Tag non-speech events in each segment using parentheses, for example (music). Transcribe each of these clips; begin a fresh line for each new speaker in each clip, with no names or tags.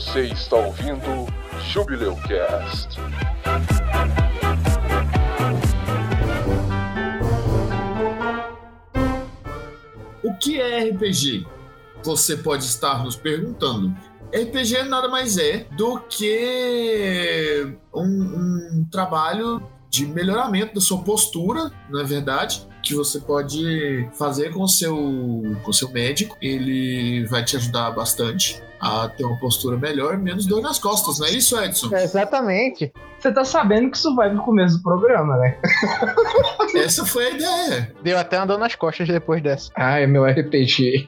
Você está ouvindo Jubileu Cast.
O que é RPG? Você pode estar nos perguntando. RPG nada mais é do que um, um trabalho de melhoramento da sua postura, na é verdade, que você pode fazer com o seu, com o seu médico. Ele vai te ajudar bastante a ter uma postura melhor, menos dor nas costas, não é isso, Edson?
É, exatamente. Você tá sabendo que isso vai no começo do programa, né?
Essa foi a ideia.
Deu até uma dor nas costas depois dessa. Ah, é meu RPG.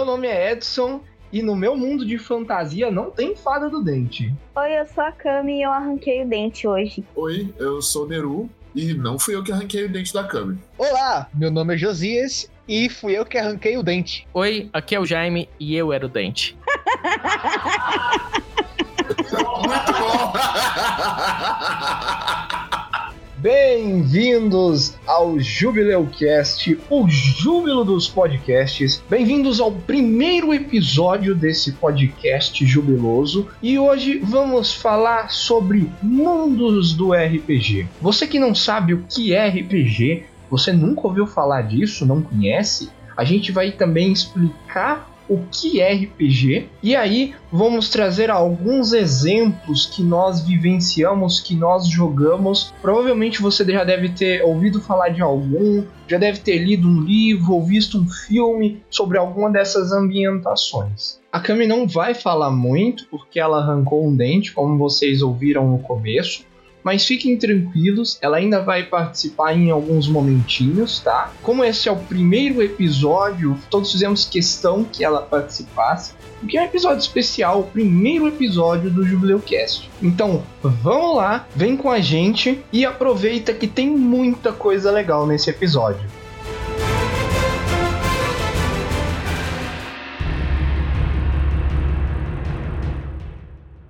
Meu nome é Edson e no meu mundo de fantasia não tem fada do dente.
Oi, eu sou a Kami e eu arranquei o dente hoje.
Oi, eu sou o Neru e não fui eu que arranquei o dente da Kami.
Olá, meu nome é Josias e fui eu que arranquei o dente.
Oi, aqui é o Jaime e eu era o dente. (laughs)
Muito bom! (laughs)
Bem-vindos ao Jubileu Cast, o júbilo dos podcasts. Bem-vindos ao primeiro episódio desse podcast jubiloso e hoje vamos falar sobre mundos do RPG. Você que não sabe o que é RPG, você nunca ouviu falar disso, não conhece? A gente vai também explicar o que é RPG. E aí vamos trazer alguns exemplos que nós vivenciamos, que nós jogamos. Provavelmente você já deve ter ouvido falar de algum, já deve ter lido um livro ou visto um filme sobre alguma dessas ambientações. A Kami não vai falar muito porque ela arrancou um dente, como vocês ouviram no começo. Mas fiquem tranquilos, ela ainda vai participar em alguns momentinhos, tá? Como esse é o primeiro episódio, todos fizemos questão que ela participasse, porque é um episódio especial, o primeiro episódio do Jubileu Cast. Então, vamos lá, vem com a gente e aproveita que tem muita coisa legal nesse episódio.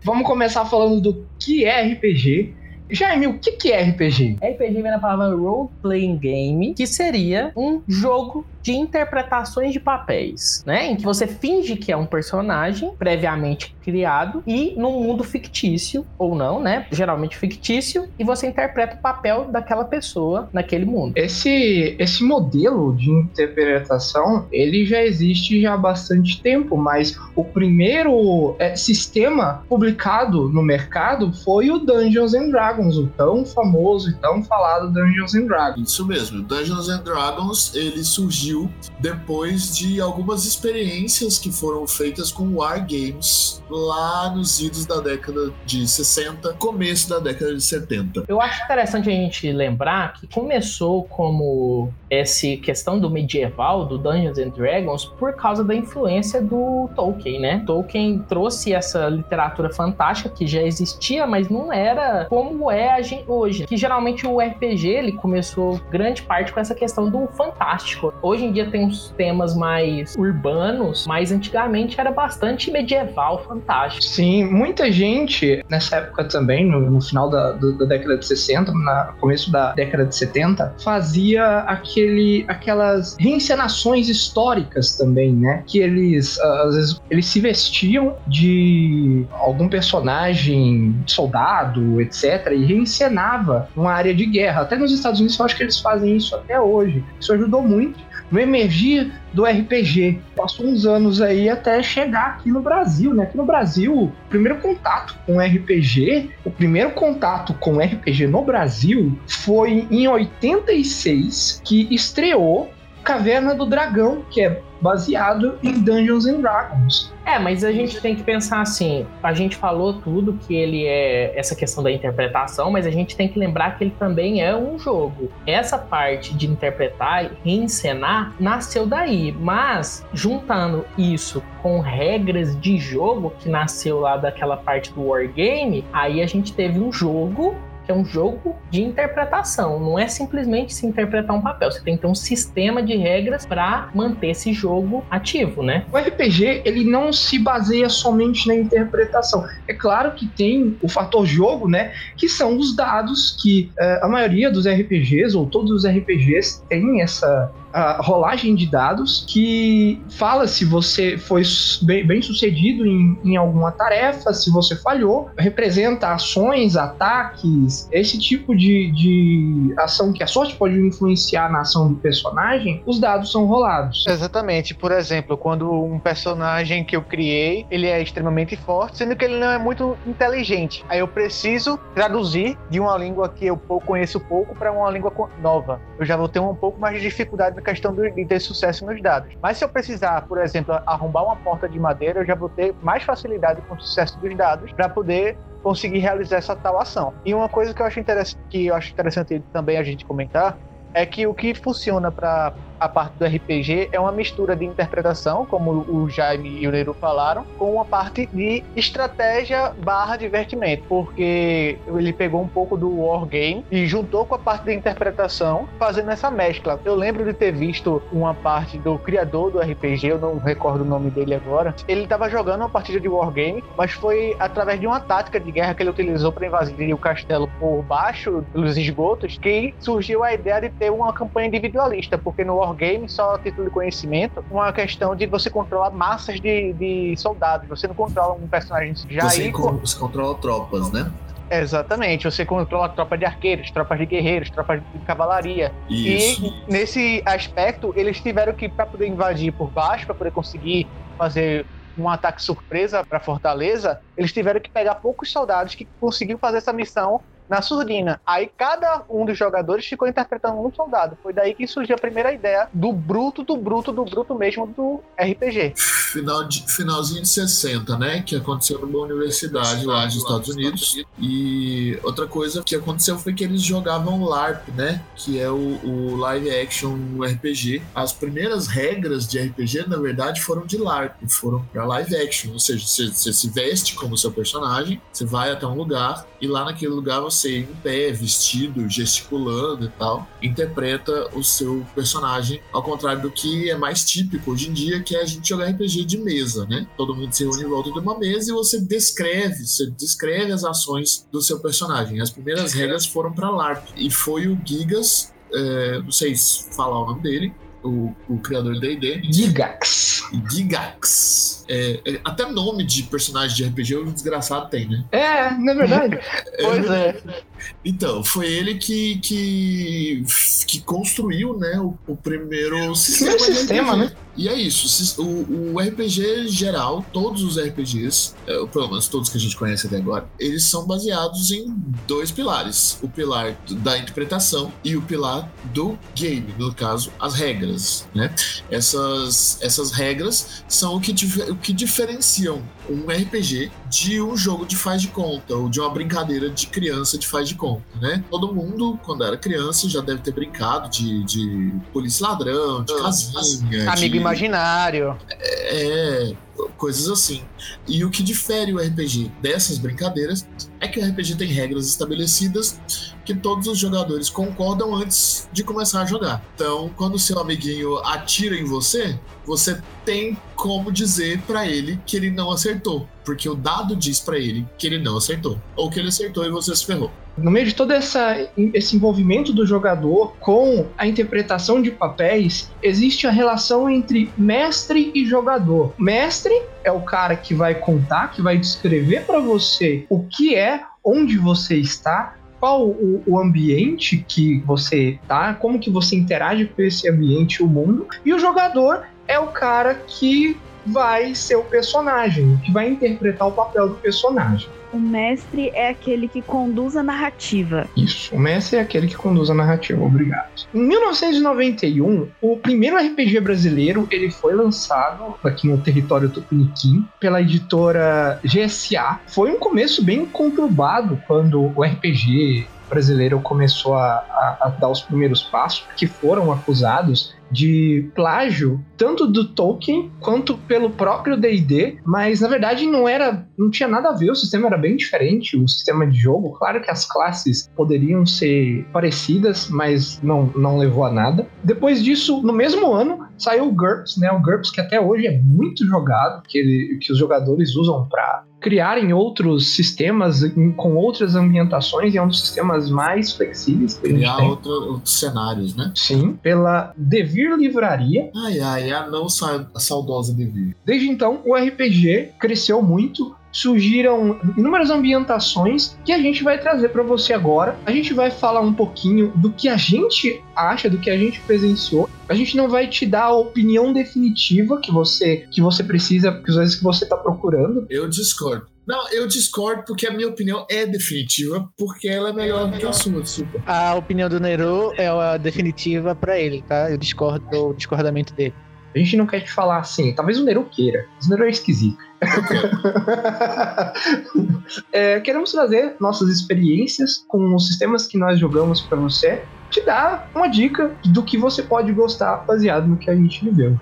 Vamos começar falando do que é RPG Jaime, o que, que é RPG?
RPG vem da palavra Role Playing Game, que seria um jogo de interpretações de papéis, né? Em que você finge que é um personagem previamente criado e num mundo fictício ou não, né? Geralmente fictício e você interpreta o papel daquela pessoa naquele mundo.
Esse esse modelo de interpretação ele já existe já há bastante tempo, mas o primeiro é, sistema publicado no mercado foi o Dungeons and Dragons, o tão famoso e tão falado Dungeons and Dragons.
Isso mesmo, Dungeons and Dragons ele surgiu depois de algumas experiências que foram feitas com wargames lá nos idos da década de 60, começo da década de 70.
Eu acho interessante a gente lembrar que começou como essa questão do medieval, do Dungeons and Dragons, por causa da influência do Tolkien, né? Tolkien trouxe essa literatura fantástica que já existia, mas não era como é hoje. Que geralmente o RPG ele começou grande parte com essa questão do fantástico. Hoje em dia tem uns temas mais urbanos, mas antigamente era bastante medieval, fantástico.
Sim, muita gente nessa época também, no, no final da, do, da, década de 60, no começo da década de 70, fazia aquele, aquelas reencenações históricas também, né? Que eles, às vezes, eles se vestiam de algum personagem, soldado, etc., e reencenava uma área de guerra. Até nos Estados Unidos eu acho que eles fazem isso até hoje. Isso ajudou muito no emergir do RPG. Passou uns anos aí até chegar aqui no Brasil, né? Aqui no Brasil, o primeiro contato com RPG, o primeiro contato com RPG no Brasil foi em 86, que estreou Caverna do Dragão, que é baseado em Dungeons and Dragons.
É, mas a gente tem que pensar assim, a gente falou tudo que ele é essa questão da interpretação, mas a gente tem que lembrar que ele também é um jogo. Essa parte de interpretar e reencenar nasceu daí, mas juntando isso com regras de jogo que nasceu lá daquela parte do wargame, aí a gente teve um jogo é um jogo de interpretação, não é simplesmente se interpretar um papel. Você tem que ter um sistema de regras para manter esse jogo ativo, né?
O RPG ele não se baseia somente na interpretação. É claro que tem o fator jogo, né? Que são os dados que uh, a maioria dos RPGs ou todos os RPGs têm essa a rolagem de dados que fala se você foi bem, bem sucedido em, em, alguma tarefa, se você falhou, representa ações, ataques, esse tipo de, de ação que a sorte pode influenciar na ação do personagem, os dados são rolados.
Exatamente. Por exemplo, quando um personagem que eu criei, ele é extremamente forte, sendo que ele não é muito inteligente. Aí eu preciso traduzir de uma língua que eu conheço pouco para uma língua nova. Eu já vou ter um pouco mais de dificuldade a questão de ter sucesso nos dados. Mas se eu precisar, por exemplo, arrombar uma porta de madeira, eu já vou ter mais facilidade com o sucesso dos dados para poder conseguir realizar essa tal ação. E uma coisa que eu acho interessante, que eu acho interessante também a gente comentar é que o que funciona para a parte do RPG é uma mistura de interpretação, como o Jaime e o Neru falaram, com uma parte de estratégia barra divertimento, porque ele pegou um pouco do wargame e juntou com a parte de interpretação, fazendo essa mescla. Eu lembro de ter visto uma parte do criador do RPG, eu não recordo o nome dele agora, ele estava jogando uma partida de wargame, mas foi através de uma tática de guerra que ele utilizou para invadir o castelo por baixo, pelos esgotos, que surgiu a ideia de ter uma campanha individualista, porque no wargame, só a título de conhecimento, uma questão de você controlar massas de, de soldados. Você não controla um personagem já
você,
aí.
Você controla tropas, né?
Exatamente, você controla tropa de arqueiros, tropas de guerreiros, tropas de cavalaria. Isso. E nesse aspecto, eles tiveram que, para poder invadir por baixo, para poder conseguir fazer um ataque surpresa para Fortaleza, eles tiveram que pegar poucos soldados que conseguiram fazer essa missão na surdina. Aí cada um dos jogadores ficou interpretando um soldado. Foi daí que surgiu a primeira ideia do bruto, do bruto, do bruto mesmo do RPG.
Final de, finalzinho de 60, né? Que aconteceu numa universidade lá nos Estados Unidos. E outra coisa que aconteceu foi que eles jogavam LARP, né? Que é o, o live action RPG. As primeiras regras de RPG, na verdade, foram de LARP, foram para live action. Ou seja, você, você se veste como seu personagem, você vai até um lugar e lá naquele lugar você você em pé, vestido, gesticulando e tal, interpreta o seu personagem, ao contrário do que é mais típico hoje em dia, que é a gente jogar RPG de mesa, né? Todo mundo se reúne em volta de uma mesa e você descreve, você descreve as ações do seu personagem. As primeiras regras foram para LARP e foi o Gigas, é, não sei falar o nome dele, o, o criador do D&D.
Gigax.
Gigax. É, é, até nome de personagem de RPG o desgraçado tem, né?
É, na é verdade. (laughs)
pois é.
Então, foi ele que, que, que construiu né, o, o primeiro sistema,
sistema né?
E é isso. O, o RPG geral, todos os RPGs, é, pelo menos todos que a gente conhece até agora, eles são baseados em dois pilares: o pilar da interpretação e o pilar do game, no caso, as regras. Né? Essas, essas regras são o que, o que diferenciam um RPG de um jogo de faz de conta ou de uma brincadeira de criança de faz de conta, né? Todo mundo, quando era criança, já deve ter brincado de, de polícia ladrão, de casinha.
Amigo
de...
imaginário.
É, coisas assim. E o que difere o RPG dessas brincadeiras é que o RPG tem regras estabelecidas que todos os jogadores concordam antes de começar a jogar. Então, quando seu amiguinho atira em você, você tem como dizer para ele que ele não acertou, porque o dado diz para ele que ele não acertou, ou que ele acertou e você se ferrou.
No meio de todo essa, esse envolvimento do jogador com a interpretação de papéis, existe a relação entre mestre e jogador. Mestre é o cara que vai contar, que vai descrever para você o que é, onde você está, qual o, o, ambiente que você tá, como que você interage com esse ambiente, o mundo, e o jogador é o cara que vai ser o personagem, que vai interpretar o papel do personagem.
O mestre é aquele que conduz a narrativa.
Isso, o mestre é aquele que conduz a narrativa, obrigado. Em 1991, o primeiro RPG brasileiro ele foi lançado aqui no território tupiniquim pela editora GSA. Foi um começo bem conturbado quando o RPG brasileiro começou a, a, a dar os primeiros passos, que foram acusados de plágio, tanto do Tolkien quanto pelo próprio D&D, mas na verdade não era, não tinha nada a ver, o sistema era bem diferente, o sistema de jogo, claro que as classes poderiam ser parecidas, mas não, não levou a nada. Depois disso, no mesmo ano, saiu o GURPS, né, o GURPS que até hoje é muito jogado, que, ele, que os jogadores usam para criarem outros sistemas com outras ambientações e é um dos sistemas mais flexíveis que
Criar
a gente tem.
outro, outros cenários, né?
Sim, pela Devir Livraria.
Ai, ai, a não sa saudosa Devir.
Desde então, o RPG cresceu muito. Surgiram inúmeras ambientações que a gente vai trazer para você agora. A gente vai falar um pouquinho do que a gente acha, do que a gente presenciou. A gente não vai te dar a opinião definitiva que você que você precisa, que às vezes que você está procurando.
Eu discordo. Não, eu discordo porque a minha opinião é definitiva, porque ela é melhor do que a sua, desculpa.
A opinião do Nero é a definitiva pra ele, tá? Eu discordo do discordamento dele.
A gente não quer te falar assim, talvez o Nero queira, o Nero é esquisito. (laughs) É, queremos trazer nossas experiências com os sistemas que nós jogamos para você, te dar uma dica do que você pode gostar baseado no que a gente viveu.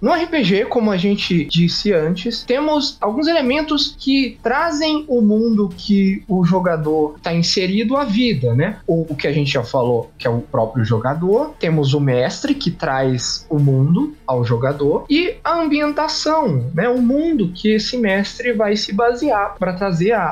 No RPG, como a gente disse antes, temos alguns elementos que trazem o mundo que o jogador está inserido à vida, né? O, o que a gente já falou, que é o próprio jogador. Temos o mestre, que traz o mundo ao jogador. E a ambientação, né? O mundo que esse mestre vai se basear para trazer a,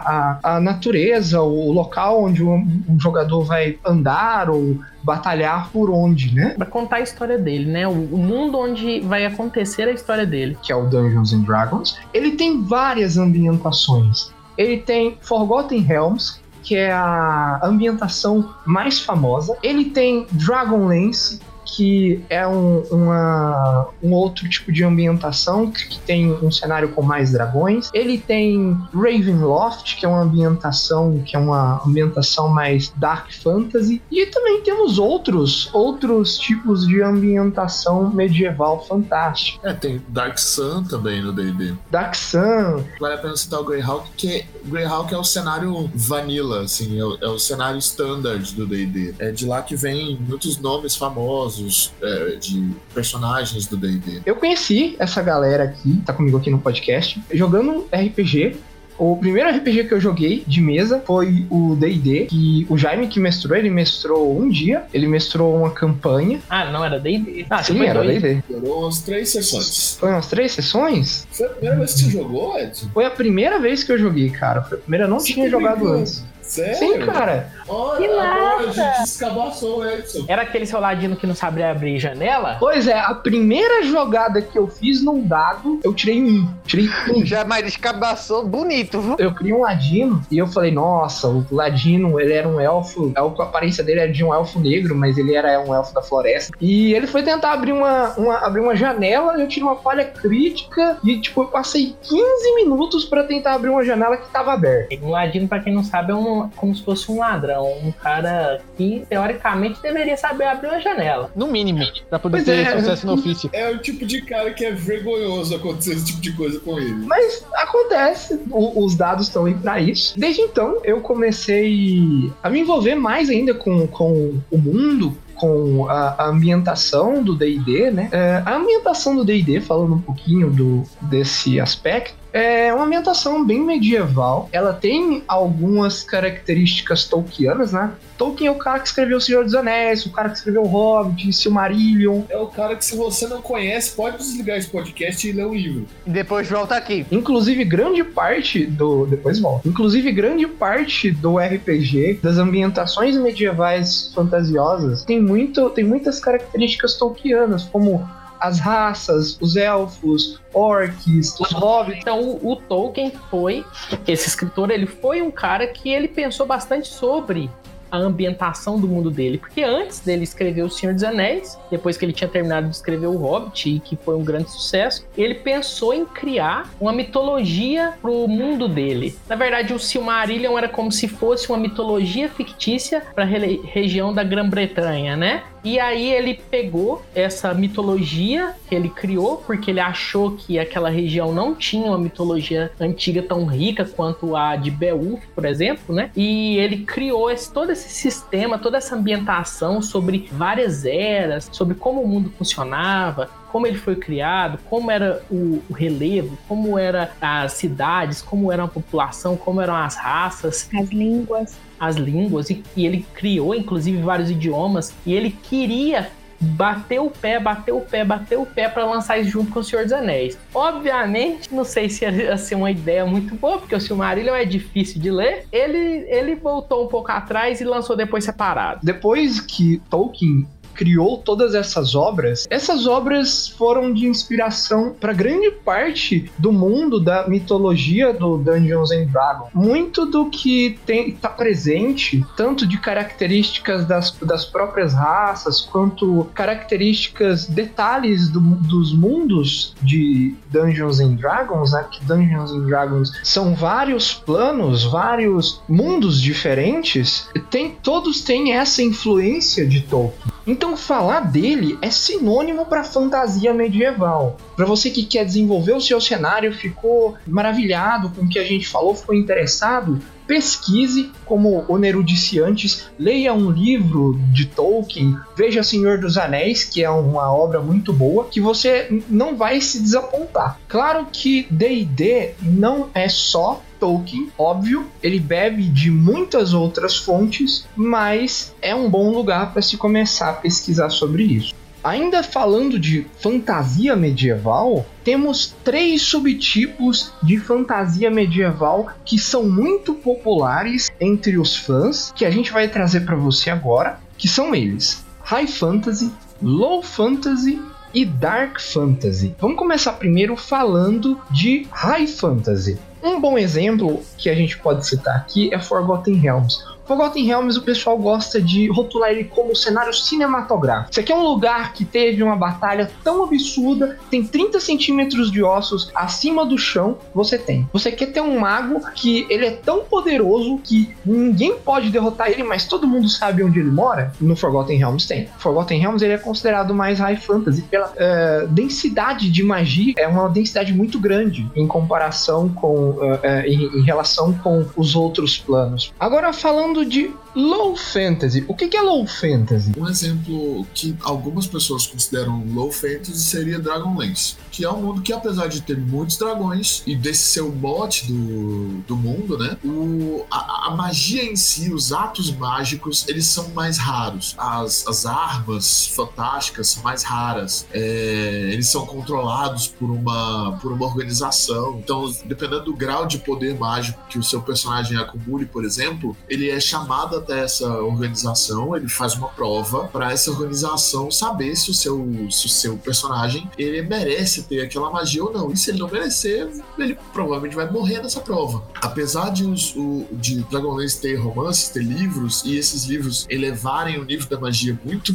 a, a natureza, o local onde o, o jogador vai andar ou batalhar por onde, né?
Pra contar a história dele, né? O, o mundo onde vai acontecer a história dele.
que é o Dungeons and Dragons, ele tem várias ambientações. Ele tem Forgotten Realms, que é a ambientação mais famosa. Ele tem Dragonlance, que é um, uma- um outro tipo de ambientação que, tem um cenário com mais dragões. Ele tem Ravenloft, que é uma ambientação que é uma ambientação mais dark fantasy. E também temos outros outros tipos de ambientação medieval fantástica.
É, tem Dark Sun também no D&D.
Dark Sun,
Vale a pena citar o Greyhawk, que Greyhawk é o cenário vanilla, assim, é o, é o cenário standard do D&D. É de lá que vem muitos nomes famosos é, de personagens do D&D.
Eu conheci essa galera aqui, tá comigo aqui no podcast, jogando RPG. O primeiro RPG que eu joguei de mesa foi o D&D, que o Jaime que mestrou, ele mestrou um dia, ele mestrou uma campanha.
Ah, não era D&D. Ah,
Sim, era. D&D.
Durou umas três sessões.
Foi umas três sessões?
Foi a primeira vez que você jogou, Edson?
Foi a primeira vez que eu joguei, cara. Foi a primeira, eu não
Você
tinha jogado
brincando?
antes.
Sério?
Sim, cara.
Olha,
Que
agora a gente escabaçou o Edson.
Era aquele seu ladino que não sabia abrir janela?
Pois é, a primeira jogada que eu fiz num dado, eu tirei um. Tirei um.
Já mais descabaçou bonito, viu?
eu criei um ladino e eu falei, nossa, o ladino, ele era um elfo, a aparência dele era de um elfo negro, mas ele era um elfo da floresta. E ele foi tentar abrir uma, uma- abrir uma janela, eu tirei uma falha crítica e, tipo, eu passei 15 minutos pra tentar abrir uma janela que tava aberta.
Um ladino, pra quem não sabe, é um, como se fosse um ladrão. Um cara que, teoricamente, deveria saber abrir uma janela.
No mínimo, pra poder
Pois
ter
é.
sucesso no ofício.
É o tipo de cara que é vergonhoso acontecer esse tipo de coisa com ele.
Mas acontece, o- os dados estão aí pra isso. Desde então, eu comecei a me envolver mais ainda com, com o mundo, com a, a ambientação do D&D, né? É, a ambientação do D&D, falando um pouquinho do, desse aspecto, é uma ambientação bem medieval. Ela tem algumas características tolkianas, né? Tolkien é o cara que escreveu O Senhor dos Anéis, o cara que escreveu O Hobbit, Silmarillion,
É o cara que se você não conhece, pode desligar esse podcast e ler o livro.
E depois volta aqui.
Inclusive, grande parte do. Depois volta. Inclusive, grande parte do RPG, das ambientações medievais fantasiosas, tem, muito, tem muitas características tolkianas, como as raças, os elfos, orcs, os hobbits.
Então, o, o Tolkien foi, esse escritor, ele foi um cara que ele pensou bastante sobre a ambientação do mundo dele, porque antes dele escrever O Senhor dos Anéis, depois que ele tinha terminado de escrever O Hobbit, e que foi um grande sucesso, ele pensou em criar uma mitologia pro mundo dele. Na verdade, o Silmarillion era como se fosse uma mitologia fictícia para a região da Grã-Bretanha, né? E aí ele pegou essa mitologia que ele criou, porque ele achou que aquela região não tinha uma mitologia antiga tão rica quanto a de Beowulf, por exemplo, né? E ele criou esse, todo esse sistema, toda essa ambientação sobre várias eras, sobre como o mundo funcionava, como ele foi criado, como era o, o relevo, como eram as cidades, como era a população, como eram as raças,
As línguas.
As línguas, e, e ele criou inclusive vários idiomas, e ele queria bater o pé, bater o pé, bater o pé para lançar isso junto com o Senhor dos Anéis. Obviamente, não sei se (laughs) ia ser uma ideia muito boa, porque o Silmarillion é difícil de ler. Ele, ele voltou um pouco atrás e lançou depois separado.
Depois que Tolkien criou todas essas obras, essas obras foram de inspiração para grande parte do mundo da mitologia do Dungeons and Dragons. Muito do que está presente, tanto de características das, das próprias raças, quanto características, detalhes do- dos mundos de Dungeons and Dragons, né? Que Dungeons and Dragons são vários planos, vários mundos diferentes, tem, todos têm essa influência de Tolkien. Então falar dele é sinônimo para fantasia medieval. Para você que quer desenvolver o seu cenário, ficou maravilhado com o que a gente falou, ficou interessado, pesquise, como o Neru disse antes, leia um livro de Tolkien, veja Senhor dos Anéis, que é uma obra muito boa, que você não vai se desapontar. Claro que D&D não é só Tolkien, óbvio, ele bebe de muitas outras fontes, mas é um bom lugar para se começar a pesquisar sobre isso. Ainda falando de fantasia medieval, temos três subtipos de fantasia medieval que são muito populares entre os fãs, que a gente vai trazer para você agora, que são eles: High Fantasy, Low Fantasy e Dark Fantasy. Vamos começar primeiro falando de High Fantasy. Um bom exemplo que a gente pode citar aqui é Forgotten Realms. Forgotten Realms o pessoal gosta de rotular ele como cenário cinematográfico. Isso aqui é um lugar que teve uma batalha tão absurda, tem 30 centímetros de ossos acima do chão, você tem. Você quer ter um mago que ele é tão poderoso que ninguém pode derrotar ele, mas todo mundo sabe onde ele mora? No Forgotten Realms tem. Forgotten Realms ele é considerado mais high fantasy pela eh, densidade de magia, é uma densidade muito grande em comparação com eh, eh, em, em relação com os outros planos. Agora falando de low fantasy, o que é low fantasy?
Um exemplo que algumas pessoas consideram low fantasy seria Dragonlance, que é um mundo que, apesar de ter muitos dragões e desse ser o mote do, do mundo, né? O, a, a magia em si, os atos mágicos, eles são mais raros. As, as armas fantásticas são mais raras. É, eles são controlados por uma, por uma organização. Então, dependendo do grau de poder mágico que o seu personagem acumule, por exemplo, ele é chamado até essa organização, ele faz uma prova para essa organização saber se o seu, se o seu personagem ele merece ter aquela magia ou não. E se ele não merecer, ele provavelmente vai morrer nessa prova. Apesar de, os, o, de Dragonlance ter romances, ter livros, e esses livros elevarem o nível da magia muito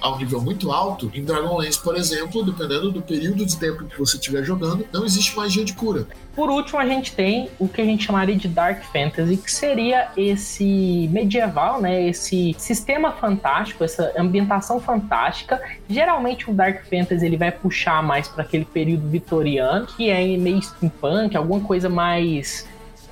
a um nível muito alto, em Dragonlance, por exemplo, dependendo do período de tempo que você estiver jogando, não existe magia de cura.
Por último, a gente tem o que a gente chamaria de Dark Fantasy, que seria esse medieval, né? Esse sistema fantástico, essa ambientação fantástica. Geralmente o Dark Fantasy ele vai puxar mais para aquele período vitoriano, que é meio steampunk, alguma coisa mais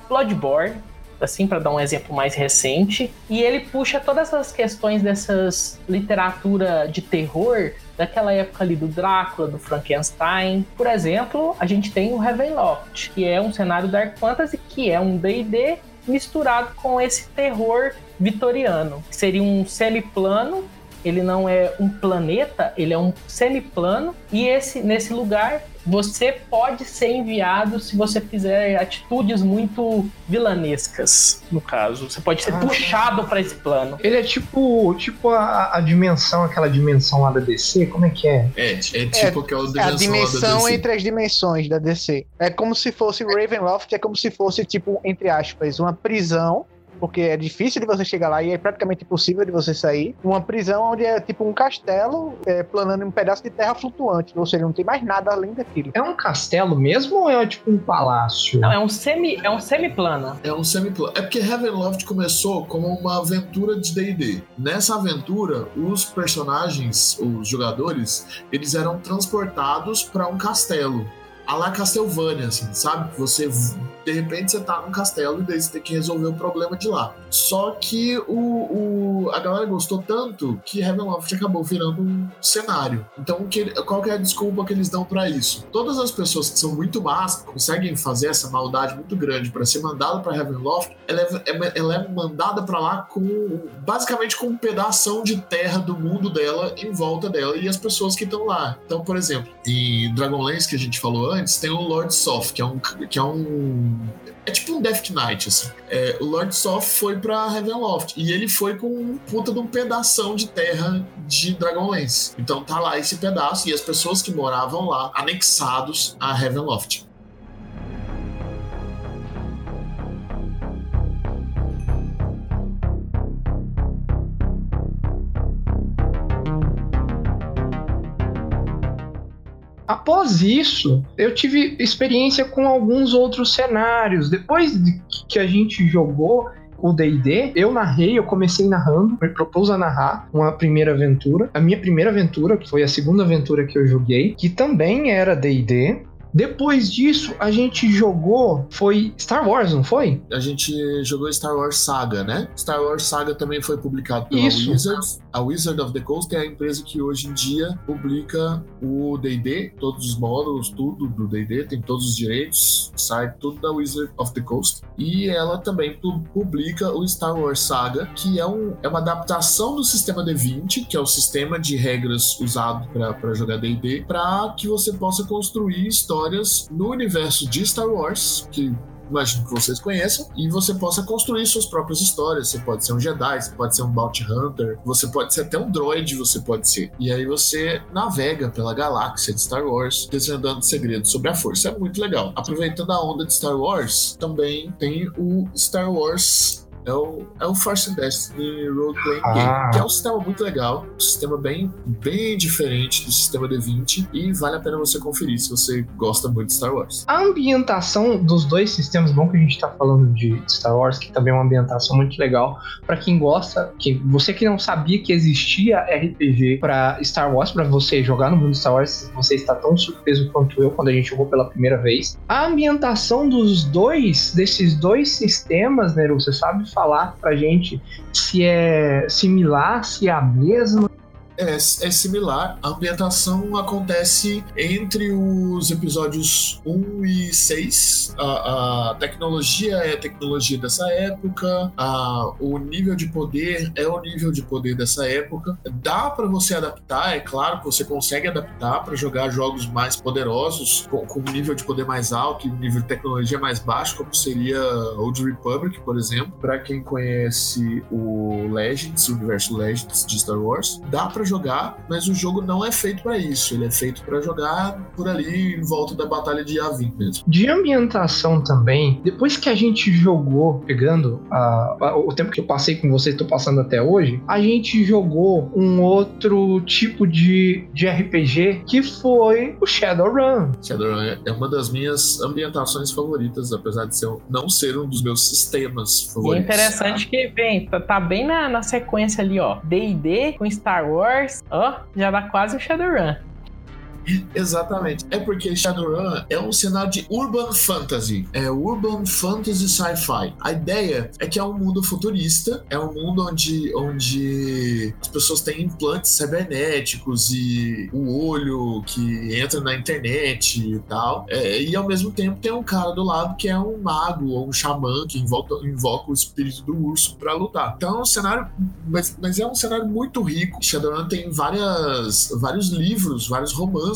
Bloodborne, assim, para dar um exemplo mais recente. E ele puxa todas essas questões dessas literatura de terror daquela época ali do Drácula, do Frankenstein. Por exemplo, a gente tem o Ravenloft, que é um cenário Dark Fantasy, que é um D&D misturado com esse terror vitoriano. Seria um semiplano, ele não é um planeta, ele é um semiplano, e esse nesse lugar você pode ser enviado se você fizer atitudes muito vilanescas, no caso. Você pode ser
Ah.
puxado para esse plano.
Ele é tipo, tipo a, a dimensão, aquela dimensão lá da DC, como é que é?
É, é tipo aquela
É a
dimensão, lá da
dimensão
DC.
entre as dimensões da DC. É como se fosse Ravenloft, é como se fosse, tipo, entre aspas, uma prisão porque é difícil de você chegar lá e é praticamente impossível de você sair. Uma prisão onde é tipo um castelo é, planando em um pedaço de terra flutuante, ou seja, não tem mais nada além daquilo.
É um castelo mesmo ou é tipo um palácio?
Não, é um semi, é um semiplano.
É um semiplano. É porque Heavenloft começou como uma aventura de D&D. Nessa aventura, os personagens, os jogadores, eles eram transportados para um castelo. A la Castlevania, assim, sabe? Você de repente você tá num castelo e daí você tem que resolver o problema de lá. Só que o, o a galera gostou tanto que Heavenloft acabou virando um cenário. Então, que, qual que é a desculpa que eles dão para isso? Todas as pessoas que são muito más, conseguem fazer essa maldade muito grande para ser mandada para Heavenloft, ela é, é, ela é mandada para lá com basicamente com um pedaço de terra do mundo dela em volta dela e as pessoas que estão lá. Então, por exemplo, em Dragonlance que a gente falou antes, tem o Lord Soft, que é um que é um é tipo um Death Knight, assim. É, o Lord Soft foi pra Heavenloft e ele foi com um puta de um pedação de terra de Dragonlance. Então tá lá esse pedaço e as pessoas que moravam lá anexados a Heavenloft.
Após isso, eu tive experiência com alguns outros cenários. Depois de que a gente jogou o D&D, eu narrei, eu comecei narrando, me propus a narrar uma primeira aventura. A minha primeira aventura, que foi a segunda aventura que eu joguei, que também era D&D, depois disso, a gente jogou. Foi Star Wars, não foi?
A gente jogou Star Wars Saga, né? Star Wars Saga também foi publicado pela
Isso.
Wizards. A Wizard of the Coast é a empresa que hoje em dia publica o DD, todos os módulos, tudo do DD, tem todos os direitos, sai tudo da Wizard of the Coast. E ela também pu- publica o Star Wars Saga, que é, um, é uma adaptação do sistema D20, que é o sistema de regras usado para jogar DD, para que você possa construir histórias no universo de Star Wars, que imagino que vocês conheçam, e você possa construir suas próprias histórias. Você pode ser um Jedi, você pode ser um Bounty Hunter, você pode ser até um droid, você pode ser. E aí você navega pela galáxia de Star Wars, desvendando segredos sobre a força. É muito legal. Aproveitando a onda de Star Wars, também tem o Star Wars. É o, é o Force and Destiny Role Playing
Ah.
Game, que é um sistema muito legal, um sistema bem, bem diferente do sistema D20 e vale a pena você conferir se você gosta muito de Star Wars.
A ambientação dos dois sistemas, bom que a gente tá falando de Star Wars, que também é uma ambientação muito legal Pra quem gosta, que você que não sabia que existia RPG pra Star Wars, pra você jogar no mundo de Star Wars, você está tão surpreso quanto eu quando a gente jogou pela primeira vez. A ambientação dos dois, desses dois sistemas, Neru, você sabe falar pra gente se é similar, se é a mesma?
É, é similar. A ambientação acontece entre os episódios 1 e 6. A, a tecnologia é a tecnologia dessa época. A, o nível de poder é o nível de poder dessa época. Dá para você adaptar, é claro que você consegue adaptar para jogar jogos mais poderosos, com, com nível de poder mais alto e nível de tecnologia mais baixo, como seria Old Republic, por exemplo. Para quem conhece o Legends, o universo Legends de Star Wars, dá para jogar, mas o jogo não é feito para isso. Ele é feito para jogar por ali em volta da batalha de Yavin mesmo.
De ambientação também, depois que a gente jogou, pegando a- a- o tempo que eu passei com você e tô passando até hoje, a gente jogou um outro tipo de, de RPG que foi o Shadowrun.
Shadowrun é- é uma das minhas ambientações favoritas, apesar de ser, um- não ser um dos meus sistemas
E é
favoritos.
interessante que vem, tá, tá bem na, na sequência ali, ó. D&D com Star Wars, ó, já dá quase o Shadowrun.
Exatamente. É porque Shadowrun é um cenário de urban fantasy. É urban fantasy sci-fi. A ideia é que é um mundo futurista, é um mundo onde, onde as pessoas têm implantes cibernéticos e o olho que entra na internet e tal. É, e ao mesmo tempo tem um cara do lado que é um mago ou um xamã que invoca, invoca o espírito do urso pra lutar. Então é um cenário, mas, mas é um cenário muito rico. Shadowrun tem várias, vários livros, vários romances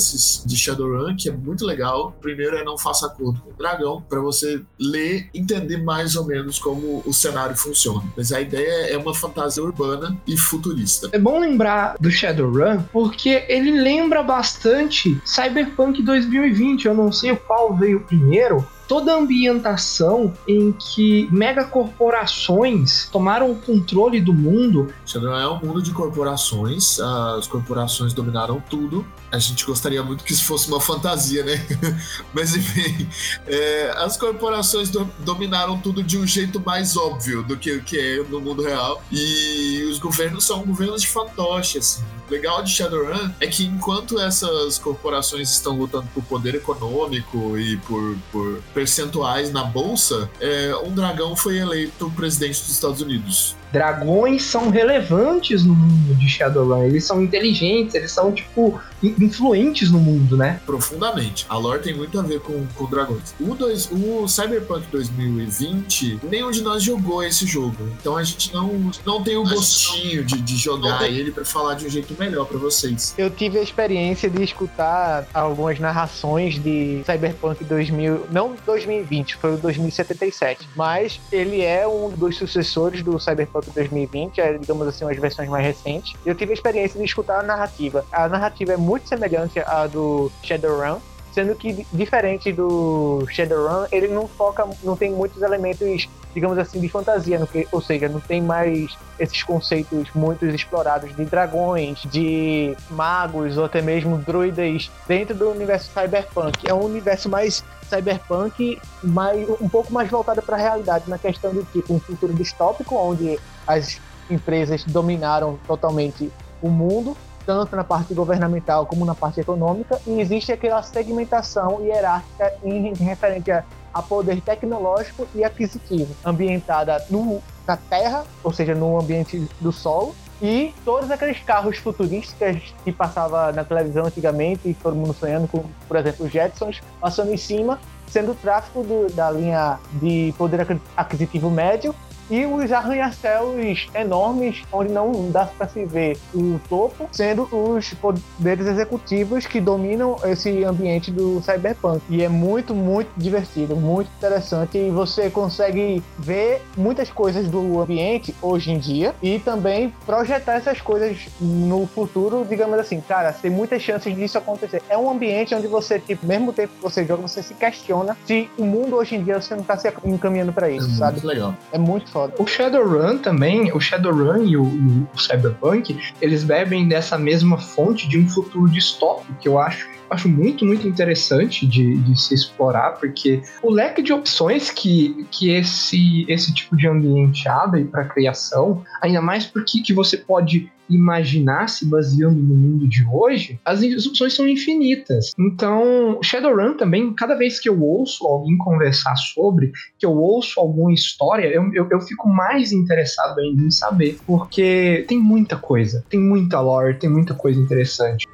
de Shadowrun que é muito legal. O primeiro é Não Faça Acordo com o Dragão, pra você ler e entender mais ou menos como o cenário funciona. Mas a ideia é uma fantasia urbana e futurista.
É bom lembrar do Shadowrun porque ele lembra bastante Cyberpunk 2020. Eu não sei qual veio primeiro, toda a ambientação em que megacorporações tomaram o controle do mundo.
Shadowrun é um mundo de corporações, as corporações dominaram tudo. A gente gostaria muito que isso fosse uma fantasia, né? (laughs) Mas enfim, é, as corporações do, dominaram tudo de um jeito mais óbvio do que, que é no mundo real. E os governos são governos de fantoche, assim. O legal de Shadowrun é que enquanto essas corporações estão lutando por poder econômico e por, por percentuais na bolsa, é, um dragão foi eleito presidente dos Estados Unidos.
Dragões são relevantes no mundo de Shadowrun. Eles são inteligentes, eles são, tipo, influentes no mundo, né?
Profundamente. A lore tem muito a ver com, com dragões. O, dois, o Cyberpunk 2020, nenhum de nós jogou esse jogo. Então a gente não, não tem o gostinho de, de jogar ele para falar de um jeito melhor para vocês.
Eu tive a experiência de escutar algumas narrações de Cyberpunk 2000, não 2020, foi o 2077, mas ele é um dos sucessores do Cyberpunk 2020, é, digamos assim, umas versões mais recentes. Eu tive a experiência de escutar a narrativa. A narrativa é muito semelhante à do Shadowrun, sendo que diferente do Shadowrun, ele não foca, não tem muitos elementos, digamos assim, de fantasia, que, ou seja, não tem mais esses conceitos muito explorados de dragões, de magos ou até mesmo druidas dentro do universo cyberpunk. É um universo mais cyberpunk, mais, um pouco mais voltado para a realidade, na questão de tipo um futuro distópico onde as empresas dominaram totalmente o mundo tanto na parte governamental como na parte econômica, e existe aquela segmentação hierárquica em, referente a, a, poder tecnológico e aquisitivo, ambientada no, na Terra, ou seja, no ambiente do solo, e todos aqueles carros futurísticos que passava na televisão antigamente e todo mundo sonhando com, por exemplo, os Jetsons, passando em cima, sendo o tráfego do, da linha de poder aquisitivo médio e os arranha-céus enormes, onde não dá para se ver o topo, sendo os poderes executivos que dominam esse ambiente do cyberpunk. E é muito, muito divertido, muito interessante e você consegue ver muitas coisas do ambiente hoje em dia e também projetar essas coisas no futuro, digamos assim, cara, tem muitas chances disso acontecer. É um ambiente onde você, tipo, mesmo tempo que você joga, você se questiona se o mundo hoje em dia você não tá se encaminhando para isso,
é
sabe?
Muito legal.
É muito foda.
O Shadowrun também, o Shadowrun e o, o Cyberpunk, eles bebem dessa mesma fonte de um futuro distópico que eu acho acho muito, muito interessante de, de, se explorar, porque o leque de opções que, que esse, esse tipo de ambiente abre para criação, ainda mais porque que você pode imaginar se baseando no mundo de hoje, as opções são infinitas. Então, Shadowrun também, cada vez que eu ouço alguém conversar sobre, que eu ouço alguma história, eu, eu, eu fico mais interessado ainda em saber, porque tem muita coisa, tem muita lore, tem muita coisa interessante.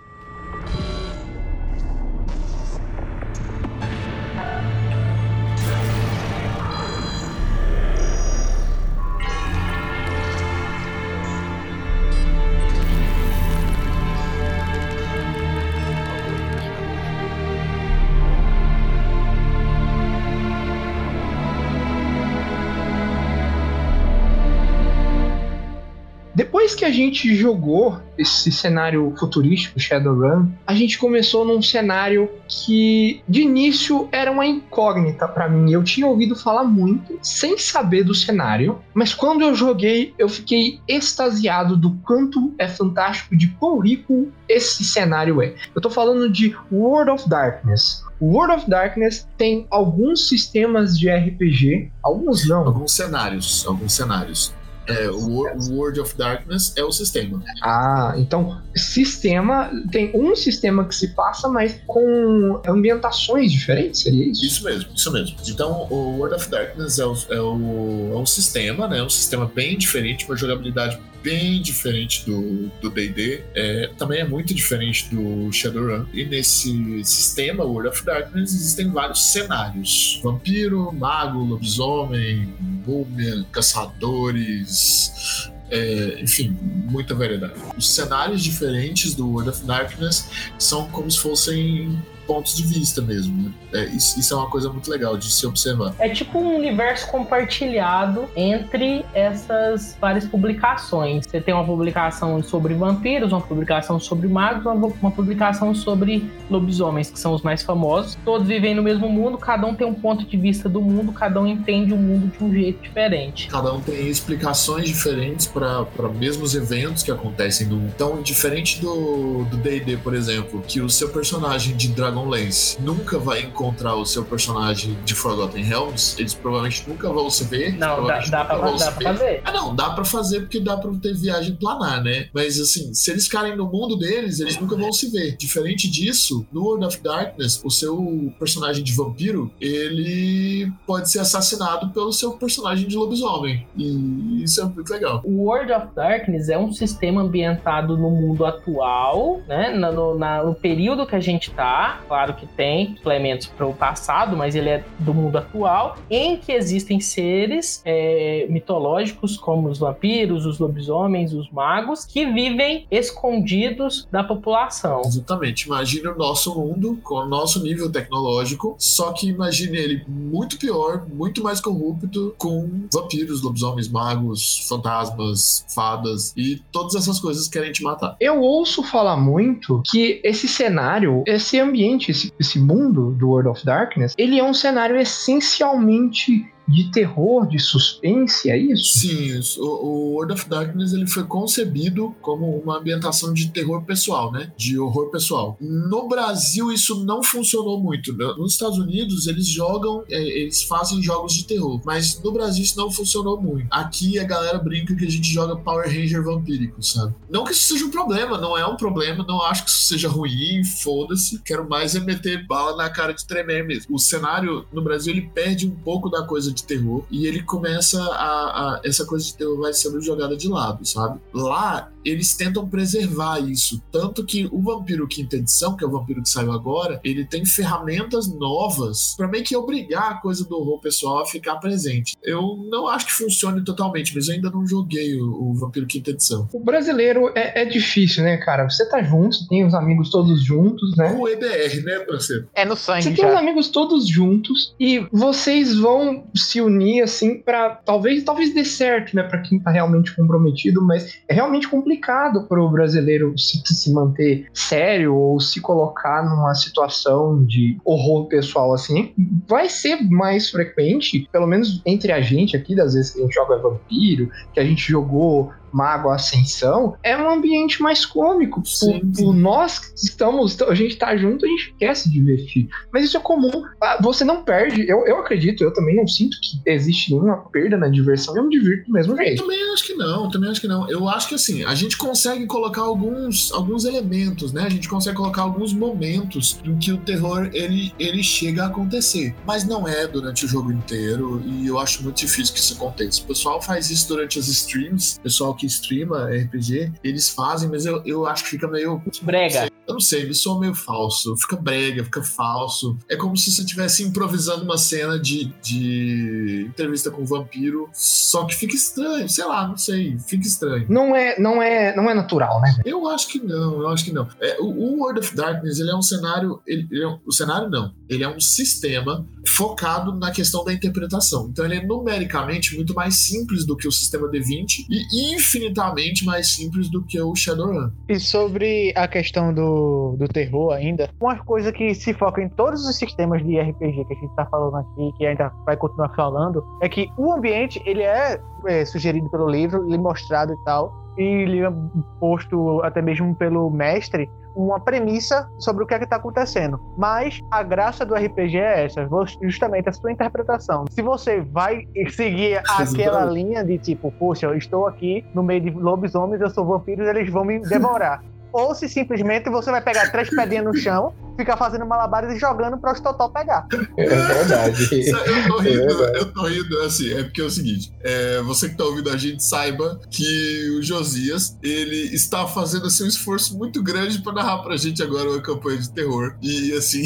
Depois que a gente jogou esse cenário futurístico, Shadowrun, a gente começou num cenário que de início era uma incógnita para mim. Eu tinha ouvido falar muito, sem saber do cenário, mas quando eu joguei, eu fiquei extasiado do quanto é fantástico, de quão rico esse cenário é. Eu tô falando de World of Darkness. World of Darkness tem alguns sistemas de RPG, alguns não.
Alguns cenários, alguns cenários. É, o World of Darkness é o sistema.
Ah, então sistema tem um sistema que se passa, mas com ambientações diferentes, seria isso?
Isso mesmo, isso mesmo. Então o World of Darkness é o, é o, é um sistema, né? Um sistema bem diferente, uma jogabilidade bem diferente do D&D, é, também é muito diferente do Shadowrun. E nesse sistema, World of Darkness, existem vários cenários. Vampiro, mago, lobisomem, múmia, caçadores, é, enfim, muita variedade. Os cenários diferentes do World of Darkness são como se fossem pontos de vista mesmo. Né? É, isso, isso é uma coisa muito legal de se observar.
É tipo um universo compartilhado entre essas várias publicações. Você tem uma publicação sobre vampiros, uma publicação sobre magos, uma, uma publicação sobre lobisomens, que são os mais famosos. Todos vivem no mesmo mundo, cada um tem um ponto de vista do mundo, cada um entende o mundo de um jeito diferente.
Cada um tem explicações diferentes para mesmos eventos que acontecem no. Então, diferente do D&D, por exemplo, que o seu personagem de Dragonlance nunca vai encontrar o seu personagem de Forgotten Realms, eles provavelmente nunca vão se ver.
Não, dá, dá, pra, dá pra fazer.
Ah, não, dá pra fazer porque dá pra ter viagem planar, né? Mas assim, se eles ficarem no mundo deles, eles nunca vão se ver. Diferente disso, no World of Darkness, o seu personagem de vampiro, ele pode ser assassinado pelo seu personagem de lobisomem. E isso é muito legal.
O World of Darkness é um sistema ambientado no mundo atual, né? No, na, no período que a gente tá. Claro que tem elementos para o passado, mas ele é do mundo atual, em que existem seres é, mitológicos como os vampiros, os lobisomens, os magos, que vivem escondidos da população.
Exatamente. Imagine o nosso mundo com o nosso nível tecnológico, só que imagine ele muito pior, muito mais corrupto, com vampiros, lobisomens, magos, fantasmas, fadas e todas essas coisas que querem te matar.
Eu ouço falar muito que esse cenário, esse ambiente, esse, esse mundo do World of Darkness, ele é um cenário essencialmente de terror, de suspense, é isso?
Sim, o, o World of Darkness ele foi concebido como uma ambientação de terror pessoal, né? De horror pessoal. No Brasil isso não funcionou muito. Nos Estados Unidos eles jogam, é, eles fazem jogos de terror, mas no Brasil isso não funcionou muito. Aqui a galera brinca que a gente joga Power Ranger vampírico, sabe? Não que isso seja um problema, não é um problema, não acho que isso seja ruim, foda-se. Quero mais é meter bala na cara de tremer mesmo. O cenário no Brasil ele perde um pouco da coisa de de terror e ele começa a, a, essa coisa de terror vai sendo jogada de lado, sabe? Lá eles tentam preservar isso, tanto que o Vampiro Quinta Edição, que é o Vampiro que saiu agora, ele tem ferramentas novas para meio que obrigar a coisa do horror pessoal a ficar presente. Eu não acho que funcione totalmente, mas eu ainda não joguei o, o Vampiro Quinta Edição.
O brasileiro é, é, difícil, né, cara? Você tá junto, tem os amigos todos juntos, né?
O EBR, né, parceiro?
É no sangue.
Você já. tem os amigos todos juntos e vocês vão se unir assim para talvez talvez dê certo, né, para quem tá realmente comprometido, mas é realmente complicado para o brasileiro se, se manter sério ou se colocar numa situação de horror pessoal assim. Vai ser mais frequente, pelo menos entre a gente aqui, das vezes que a gente joga vampiro, que a gente jogou Mago Ascensão, é um ambiente mais cômico. Sim, por, sim. nós que estamos, a gente tá junto, a gente quer se divertir. Mas isso é comum. Ah, você não perde, eu, eu acredito, eu também não sinto que existe nenhuma perda na diversão, eu me divirto do mesmo jeito.
Eu também acho que não, também acho que não. Eu acho que assim, a gente consegue colocar alguns, alguns elementos, né? A gente consegue colocar alguns momentos em que o terror ele, ele chega a acontecer. Mas não é durante o jogo inteiro, e eu acho muito difícil que isso aconteça. O pessoal faz isso durante as streams, o pessoal que streama RPG, eles fazem, mas eu, eu acho que fica meio.
Brega.
Eu não sei, ele soa meio falso. Fica brega, fica falso. É como se você estivesse improvisando uma cena de, de entrevista com um vampiro, só que fica estranho, sei lá, não sei, fica estranho.
Não é, não é, não é natural, né?
Eu acho que não, eu acho que não. É, o, o World of Darkness, ele é um cenário, ele, ele é um, o cenário não, ele é um sistema focado na questão da interpretação. Então ele é numericamente muito mais simples do que o sistema D20 e infinitamente mais simples do que o Shadowrun.
E sobre a questão do, do terror ainda, uma coisa que se foca em todos os sistemas de RPG que a gente está falando aqui, que ainda vai continuar falando, é que o ambiente ele é, é sugerido pelo livro, ele mostrado e tal, e é posto até mesmo pelo mestre uma premissa sobre o que é que está acontecendo. Mas a graça do RPG é essa, justamente a sua interpretação. Se você vai seguir aquela linha de tipo, poxa, eu estou aqui no meio de lobisomens, eu sou vampiros, eles vão me (laughs) devorar. Ou se simplesmente você vai pegar três pedrinhas no chão ficar fazendo malabares e jogando para os Totó pegar.
É (laughs) verdade.
eu tô rindo, é eu tô rindo, assim, é porque é o seguinte, é, você que tá ouvindo a gente saiba que o Josias, ele está fazendo assim, um esforço muito grande para narrar pra gente agora uma campanha de terror. E assim...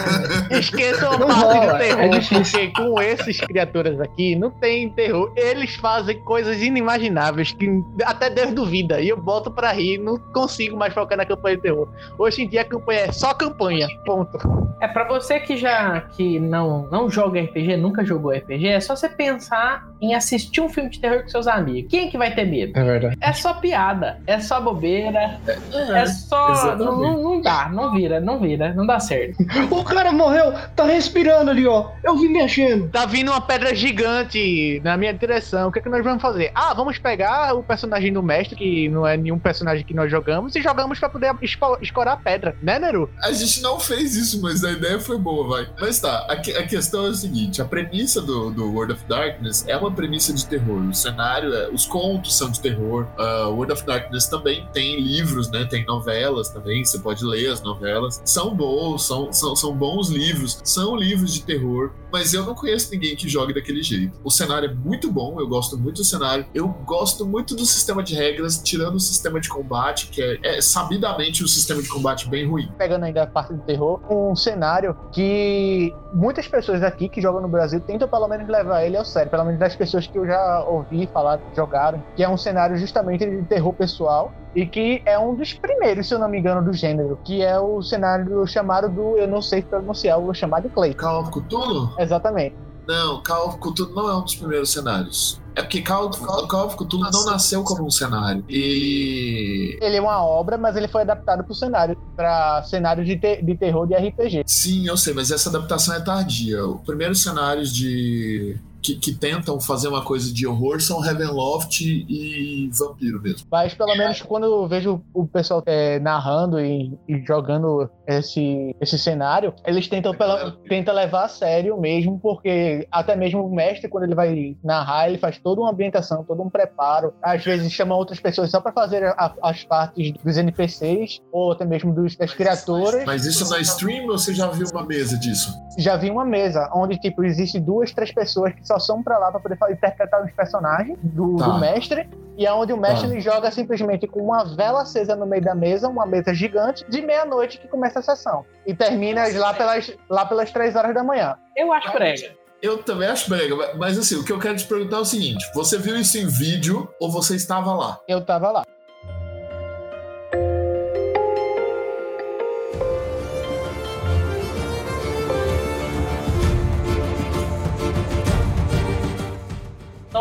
(laughs)
Esqueçam a parte do terror, é porque com esses criaturas aqui, não tem terror. Eles fazem coisas inimagináveis que até Deus duvida. E eu boto para rir, não consigo mais focar na campanha de terror. Hoje em dia a campanha é só campanha. Ponto.
É pra você que já que não, não joga RPG, nunca jogou RPG, é só você pensar em assistir um filme de terror com seus amigos. Quem que vai ter medo?
É verdade.
É só piada, é só bobeira, é só.
exatamente.
Não, não- dá, não vira, não vira, não dá certo.
O cara morreu, tá respirando ali, ó. Eu vi mexendo.
Tá vindo uma pedra gigante na minha direção. O que é que nós vamos fazer? Ah, vamos pegar o personagem do mestre, que não é nenhum personagem que nós jogamos, e jogamos pra poder esco- escorar a pedra, né, Neru?
A gente não fez isso, mas a ideia foi boa, vai. Mas tá, a, a questão é o seguinte: a premissa do, do World of Darkness é uma premissa de terror. O cenário, é, os contos são de terror. Uh, World of Darkness também tem livros, né? Tem novelas também. Você pode ler as novelas. São bons, são, são, são bons livros. São livros de terror. Mas eu não conheço ninguém que jogue daquele jeito. O cenário é muito bom, eu gosto muito do cenário. Eu gosto muito do sistema de regras, tirando o sistema de combate, que é, é sabidamente um sistema de combate bem ruim.
Pegando ainda a parte do terror, um cenário que muitas pessoas aqui que jogam no Brasil tentam pelo menos levar ele ao sério, pelo menos das pessoas que eu já ouvi falar, jogaram, que é um cenário justamente de terror pessoal e que é um dos primeiros, se eu não me engano, do gênero, que é o cenário do chamado do, eu não sei pronunciar, o chamado Clay.
Call of Cthulhu?
Exatamente.
Não, Call of Cthulhu não é um dos primeiros cenários. É porque Call Call- Call of Cthulhu não nasceu como um cenário. Ele.
Ele é uma obra, mas ele foi adaptado para cenário, para cenário de, te- de terror de RPG.
Sim, eu sei, mas essa adaptação é tardia. Os primeiros cenários de. Que, que tentam fazer uma coisa de horror são Ravenloft e Vampiro mesmo.
Mas pelo menos quando eu vejo o pessoal é, narrando e, e jogando esse, esse cenário, eles tentam, pela, tentam levar a sério mesmo, porque até mesmo o mestre, quando ele vai narrar, ele faz toda uma ambientação, todo um preparo. Às vezes chama outras pessoas só para fazer a- as partes dos NPCs, ou até mesmo dos, das criaturas.
Mas isso na stream ou você já viu uma mesa disso?
Já vi uma mesa onde, tipo, existe duas, três pessoas que só são pra lá pra poder interpretar os personagens do,
Tá.
do mestre. E é onde o mestre
Tá.
joga simplesmente com uma vela acesa no meio da mesa, uma mesa gigante, de meia-noite que começa a sessão. E termina lá pelas, lá pelas três horas da manhã.
Eu acho brega.
Eu também acho brega, mas- mas assim, o que eu quero te perguntar é o seguinte: você viu isso em vídeo ou você estava lá?
Eu tava lá.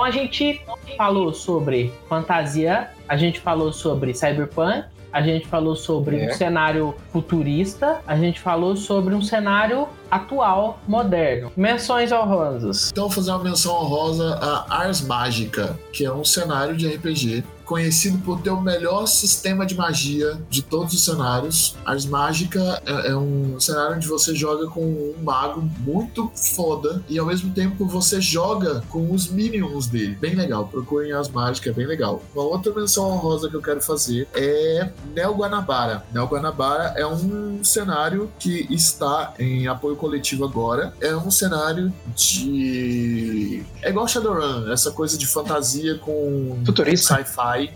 Então a gente falou sobre fantasia, a gente falou sobre cyberpunk, a gente falou sobre
É.
um cenário futurista, a gente falou sobre um cenário atual, moderno. Menções honrosas.
Então, vou fazer uma menção honrosa a Ars Mágica, que é um cenário de RPG conhecido por ter o melhor sistema de magia de todos os cenários. Ars Mágica é, é um cenário onde você joga com um mago muito foda e ao mesmo tempo você joga com os minions dele. Bem legal, procurem Ars Mágica, é bem legal. Uma outra menção honrosa que eu quero fazer é Neo Guanabara. Neo Guanabara é um cenário que está em apoio coletivo agora. É um cenário de. É igual Shadowrun, essa coisa de fantasia com
Futurista.
Sci-fi.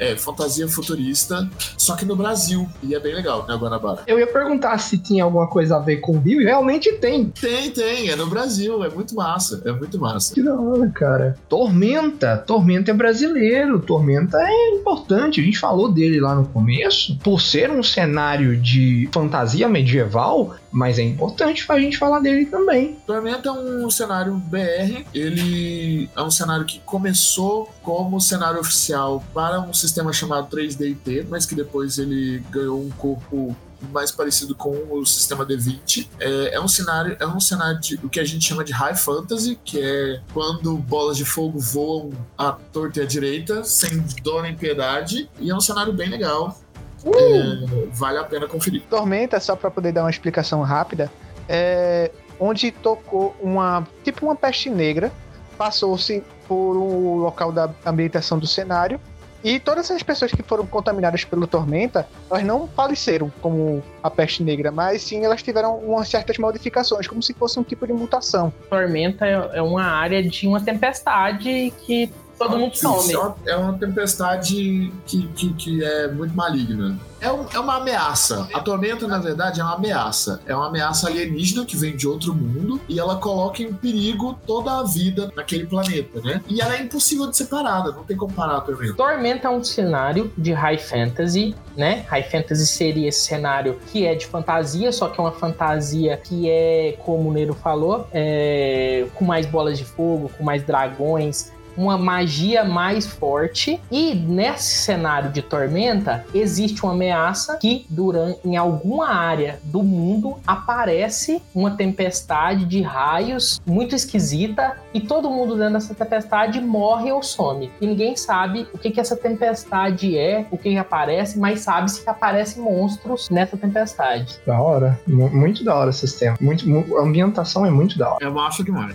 É, fantasia futurista, só que no Brasil. E é bem legal, né, Guanabara?
Eu ia perguntar se tinha alguma coisa a ver com o Rio, e realmente tem.
Tem, tem, é no Brasil, é muito massa, é muito massa.
Que da hora, cara. Tormenta. Tormenta é brasileiro. Tormenta é importante. A gente falou dele lá no começo. Por ser um cenário de fantasia medieval, mas é importante a gente falar dele também.
Tormenta é um cenário BR, ele é um cenário que começou como cenário oficial para um sistema chamado 3DT, mas que depois ele ganhou um corpo mais parecido com o sistema D20. É, é um cenário, é um cenário de o que a gente chama de high fantasy, que é quando bolas de fogo voam à torta e à direita, sem dó nem piedade, e é um cenário bem legal. É, vale a pena conferir.
Tormenta, só para poder dar uma explicação rápida, é onde tocou uma tipo uma peste negra, passou-se por um local da ambientação do cenário e todas as pessoas que foram contaminadas pelo tormenta, elas não faleceram como a peste negra, mas sim elas tiveram umas certas modificações, como se fosse um tipo de mutação.
Tormenta é é uma área de uma tempestade que todo mundo some.
É uma, tempestade que, que, que é muito maligna. É, um- é uma ameaça. A tormenta, na verdade, é uma ameaça. É uma ameaça alienígena que vem de outro mundo e ela coloca em perigo toda a vida naquele planeta, né? E ela é impossível de ser parada, não tem como parar a tormenta.
Tormenta é um cenário de high fantasy, né? High fantasy seria esse cenário que é de fantasia, só que é uma fantasia que é, como o Nero falou, é, com mais bolas de fogo, com mais dragões, uma magia mais forte. E nesse cenário de tormenta existe uma ameaça que durante em alguma área do mundo aparece uma tempestade de raios muito esquisita e todo mundo dentro dessa tempestade morre ou some. E ninguém sabe o que, que essa tempestade é, o que, que aparece, mas sabe-se que aparecem monstros nessa tempestade.
Da hora. Mu- Muito da hora esse sistema. Muito, mu- a ambientação é muito da hora.
É macho demais.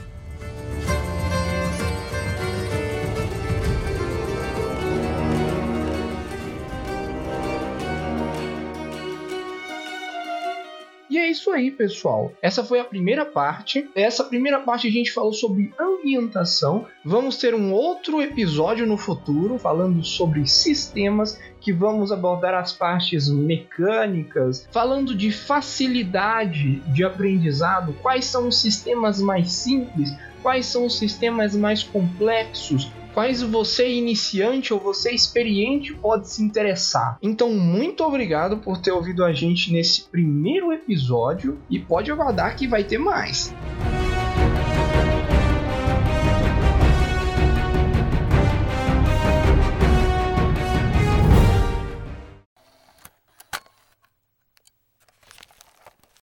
Isso aí, pessoal. Essa foi a primeira parte. Essa primeira parte a gente falou sobre ambientação. Vamos ter um outro episódio no futuro falando sobre sistemas que vamos abordar as partes mecânicas, falando de facilidade de aprendizado, quais são os sistemas mais simples, quais são os sistemas mais complexos, quais você iniciante ou você experiente pode se interessar. Então, muito obrigado por ter ouvido a gente nesse primeiro episódio e pode aguardar que vai ter mais.